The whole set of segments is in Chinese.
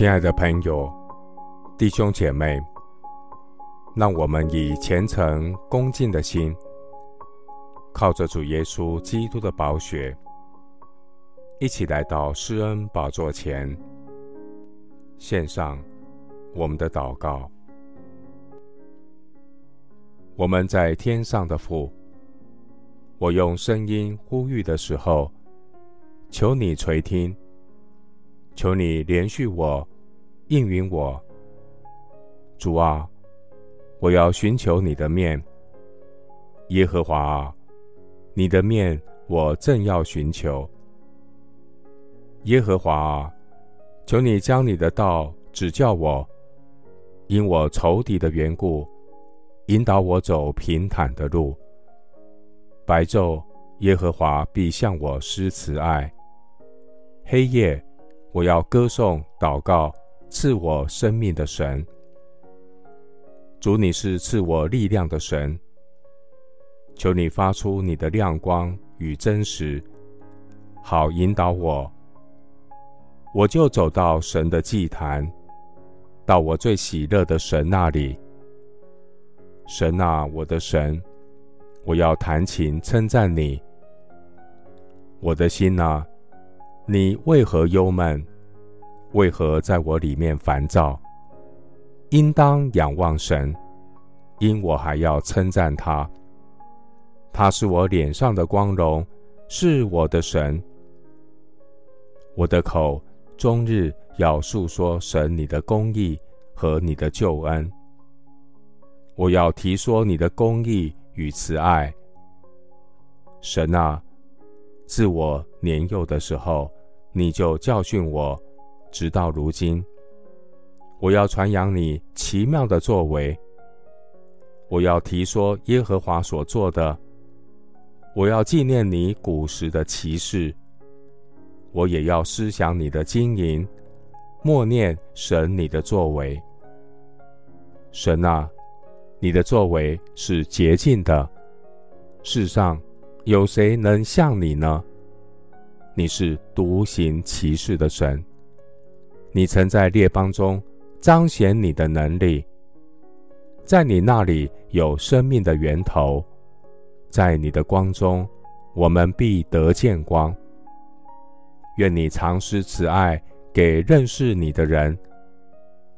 亲爱的朋友、弟兄姐妹，让我们以虔诚恭敬的心，靠着主耶稣基督的宝血，一起来到施恩宝座前，献上我们的祷告。我们在天上的父，我用声音呼吁的时候，求你垂听。求你怜恤我，应允我，主啊，我要寻求你的面。耶和华啊，你的面我正要寻求。耶和华啊，求你将你的道指教我，因我仇敌的缘故，引导我走平坦的路。白昼，耶和华必向我施慈爱；黑夜，我要歌颂、祷告，赐我生命的神。主，你是赐我力量的神。求你发出你的亮光与真实，好引导我。我就走到神的祭坛，到我最喜乐的神那里。神啊，我的神，我要弹琴称赞你。我的心啊，你为何忧闷？为何在我里面烦躁？应当仰望神，因我还要称赞他。他是我脸上的光荣，是我的神。我的口终日要述说神你的公义和你的救恩。我要提说你的公义与慈爱。神啊，自我年幼的时候，你就教训我，直到如今，我要传扬你奇妙的作为。我要提说耶和华所做的，我要纪念你古时的奇事。我也要思想你的经营，默念神你的作为。神啊，你的作为是洁净的，世上有谁能像你呢？你是独行奇事的神，你曾在列邦中彰显你的能力，在你那里有生命的源头，在你的光中，我们必得见光。愿你常施慈爱给认识你的人，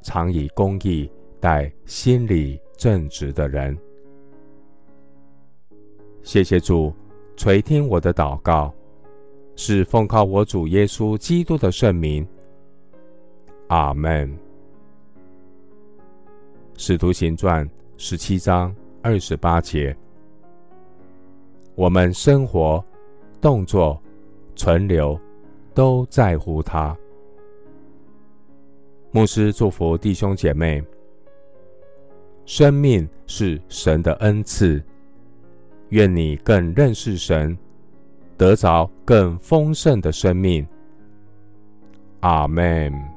常以公义待心里正直的人。谢谢主垂听我的祷告。是奉靠我主耶稣基督的圣名，阿门。使徒行传十七章二十八节，我们生活、动作、存留，都在乎他。牧师祝福弟兄姐妹，生命是神的恩赐，愿你更认识神。得着更丰盛的生命。阿门。